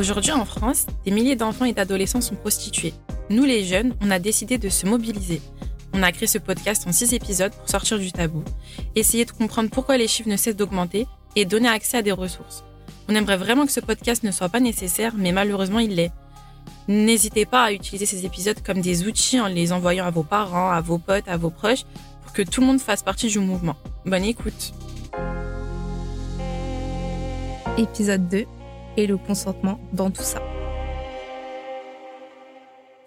Aujourd'hui en France, des milliers d'enfants et d'adolescents sont prostitués. Nous les jeunes, on a décidé de se mobiliser. On a créé ce podcast en six épisodes pour sortir du tabou, essayer de comprendre pourquoi les chiffres ne cessent d'augmenter et donner accès à des ressources. On aimerait vraiment que ce podcast ne soit pas nécessaire, mais malheureusement il l'est. N'hésitez pas à utiliser ces épisodes comme des outils en les envoyant à vos parents, à vos potes, à vos proches, pour que tout le monde fasse partie du mouvement. Bonne écoute. Épisode 2 le consentement dans tout ça.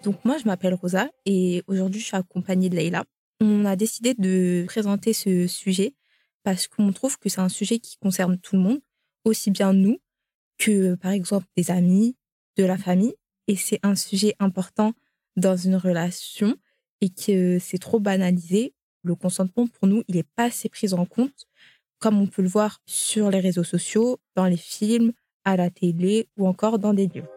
Donc moi, je m'appelle Rosa et aujourd'hui, je suis accompagnée de Leïla. On a décidé de présenter ce sujet parce qu'on trouve que c'est un sujet qui concerne tout le monde, aussi bien nous que par exemple des amis, de la famille. Et c'est un sujet important dans une relation et que c'est trop banalisé. Le consentement, pour nous, il n'est pas assez pris en compte, comme on peut le voir sur les réseaux sociaux, dans les films, à la télé ou encore dans des livres.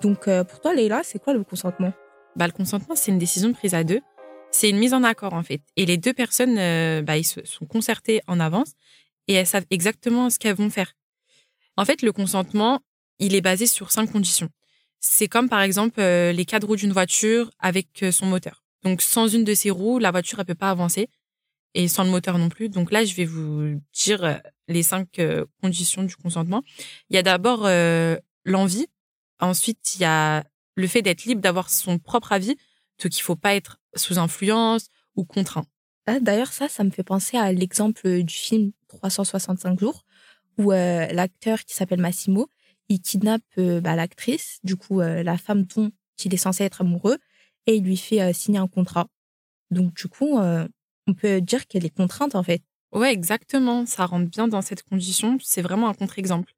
Donc, euh, pour toi, Leïla, c'est quoi le consentement? Bah, Le consentement, c'est une décision prise à deux. C'est une mise en accord, en fait. Et les deux personnes, euh, bah, ils se sont concertées en avance et elles savent exactement ce qu'elles vont faire. En fait, le consentement, il est basé sur cinq conditions. C'est comme, par exemple, euh, les quatre roues d'une voiture avec son moteur. Donc, sans une de ces roues, la voiture, elle peut pas avancer et sans le moteur non plus. Donc là, je vais vous dire euh, les cinq euh, conditions du consentement. Il y a d'abord euh, l'envie. Ensuite, il y a le fait d'être libre d'avoir son propre avis, donc il faut pas être sous influence ou contraint. Ah, d'ailleurs, ça, ça me fait penser à l'exemple du film 365 jours, où l'acteur qui s'appelle Massimo, il kidnappe bah, l'actrice, du coup la femme dont il est censé être amoureux, et il lui fait signer un contrat. Donc du coup, on peut dire qu'elle est contrainte en fait. Ouais, exactement. Ça rentre bien dans cette condition. C'est vraiment un contre-exemple.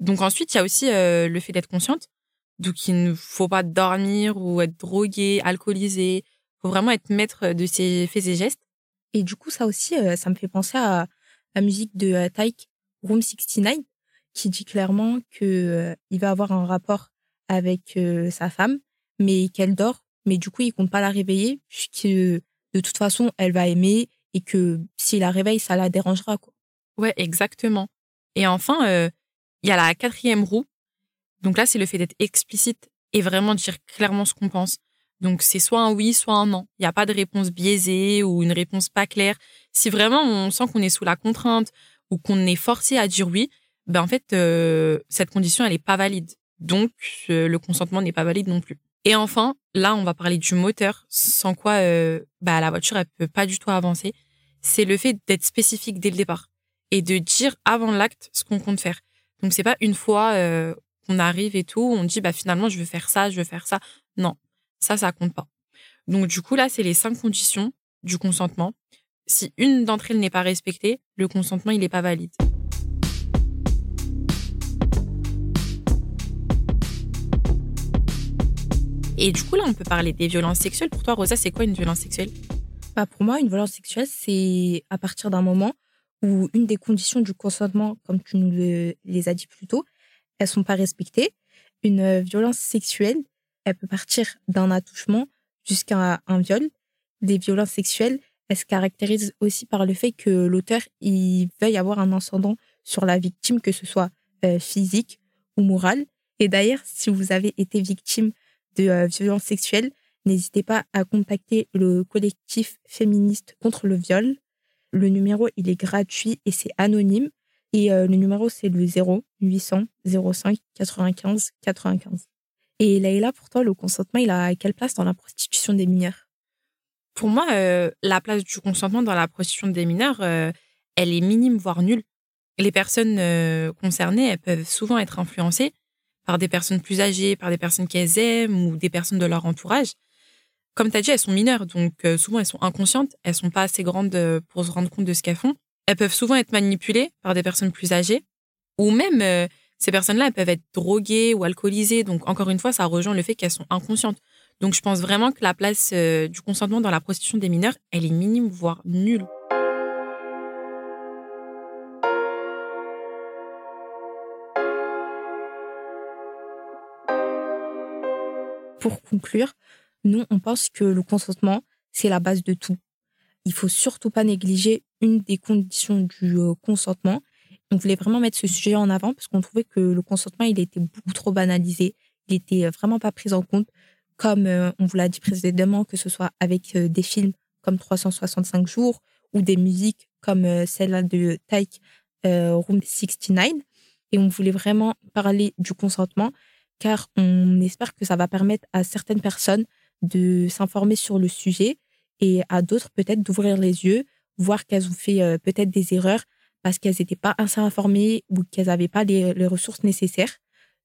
Donc ensuite, il y a aussi euh, le fait d'être consciente. Donc il ne faut pas dormir ou être drogué, alcoolisé. Il faut vraiment être maître de ses faits et gestes. Et du coup, ça aussi, euh, ça me fait penser à la musique de euh, Room 69, qui dit clairement que il va avoir un rapport avec sa femme, mais qu'elle dort. Mais du coup, il compte pas la réveiller puisque de toute façon, elle va aimer et que si la réveille, ça la dérangera. Quoi. Ouais, exactement. Et enfin, euh, il y a la quatrième roue. Donc là, c'est le fait d'être explicite et vraiment dire clairement ce qu'on pense. Donc c'est soit un oui, soit un non. Il n'y a pas de réponse biaisée ou une réponse pas claire. Si vraiment on sent qu'on est sous la contrainte ou qu'on est forcé à dire oui, ben en fait euh, cette condition elle est pas valide. Donc euh, le consentement n'est pas valide non plus. Et enfin, là, on va parler du moteur, sans quoi euh, bah, la voiture, elle peut pas du tout avancer. C'est le fait d'être spécifique dès le départ et de dire avant l'acte ce qu'on compte faire. Donc, c'est pas une fois euh, qu'on arrive et tout, on dit bah finalement je veux faire ça, je veux faire ça. Non, ça, ça compte pas. Donc, du coup, là, c'est les cinq conditions du consentement. Si une d'entre elles n'est pas respectée, le consentement, il n'est pas valide. Et du coup, là, on peut parler des violences sexuelles. Pour toi, Rosa, c'est quoi une violence sexuelle? Bah Pour moi, une violence sexuelle, c'est à partir d'un moment où une des conditions du consentement, comme tu nous les as dit plus tôt, elles sont pas respectées. Une violence sexuelle, elle peut partir d'un attouchement jusqu'à un viol. Des violences sexuelles, elles se caractérisent aussi par le fait que l'auteur il veuille avoir un ascendant sur la victime, que ce soit euh, physique ou moral. Et d'ailleurs, si vous avez été victime de euh, violences sexuelles, n'hésitez pas à contacter le collectif féministe contre le viol. Le numéro, il est gratuit et c'est anonyme. Et euh, le numéro, c'est le 0 800 05 95 95. Et là, pour toi, le consentement, il a quelle place dans la prostitution des mineurs? Pour moi, euh, la place du consentement dans la prostitution des mineurs, elle est minime, voire nulle. Les personnes concernées, elles peuvent souvent être influencées par des personnes plus âgées, par des personnes qu'elles aiment ou des personnes de leur entourage. Comme tu as dit, elles sont mineures, donc euh, souvent elles sont inconscientes, elles sont pas assez grandes euh, pour se rendre compte de ce qu'elles font. Elles peuvent souvent être manipulées par des personnes plus âgées, ou même euh, ces personnes-là, elles peuvent être droguées ou alcoolisées. Donc encore une fois, ça rejoint le fait qu'elles sont inconscientes. Donc je pense vraiment que la place du consentement dans la prostitution des mineurs, elle est minime, voire nulle. Pour conclure, nous, on pense que le consentement, c'est la base de tout. Il faut surtout pas négliger une des conditions du euh, consentement on voulait vraiment mettre ce sujet en avant parce qu'on trouvait que le consentement, il était beaucoup trop banalisé. Il était vraiment pas pris en compte, comme on vous l'a dit précédemment, que ce soit avec des films comme 365 jours ou des musiques comme celle de Tyke Room 69. Et on voulait vraiment parler du consentement car on espère que ça va permettre à certaines personnes de s'informer sur le sujet et à d'autres peut-être d'ouvrir les yeux, voir qu'elles ont fait euh, peut-être des erreurs parce qu'elles n'étaient pas assez informées ou qu'elles n'avaient pas les, ressources nécessaires.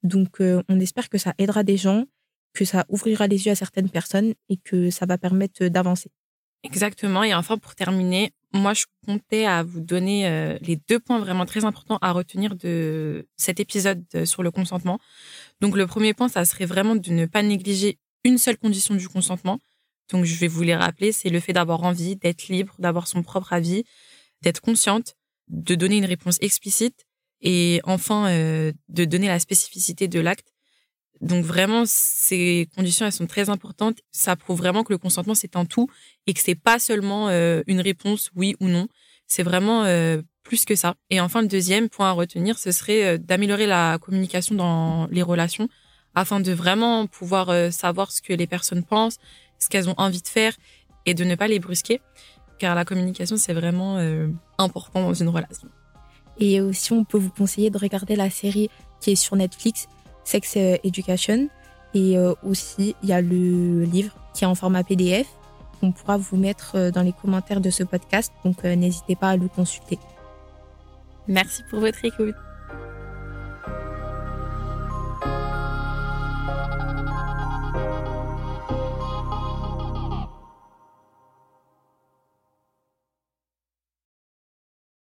Donc euh, on espère que ça aidera des gens, que ça ouvrira les yeux à certaines personnes et que ça va permettre d'avancer. Exactement. Et enfin, pour terminer, moi, je comptais à vous donner euh, les deux points vraiment très importants à retenir de cet épisode sur le consentement. Donc, le premier point, ça serait vraiment de ne pas négliger une seule condition du consentement. Donc, je vais vous les rappeler, c'est le fait d'avoir envie, d'être libre, d'avoir son propre avis, d'être consciente, de donner une réponse explicite et enfin euh, de donner la spécificité de l'acte. Donc vraiment, ces conditions, elles sont très importantes. Ça prouve vraiment que le consentement, c'est un tout et que c'est pas seulement euh, une réponse oui ou non. C'est vraiment euh, plus que ça. Et enfin, le deuxième point à retenir, ce serait d'améliorer la communication dans les relations afin de vraiment pouvoir savoir ce que les personnes pensent, ce qu'elles ont envie de faire et de ne pas les brusquer. Car la communication, c'est vraiment important dans une relation. Et aussi, on peut vous conseiller de regarder la série qui est sur Netflix, Sex Education. Et euh, aussi, il y a le livre qui est en format PDF qu'on pourra vous mettre euh, dans les commentaires de ce podcast. Donc, euh, n'hésitez pas à le consulter. Merci pour votre écoute.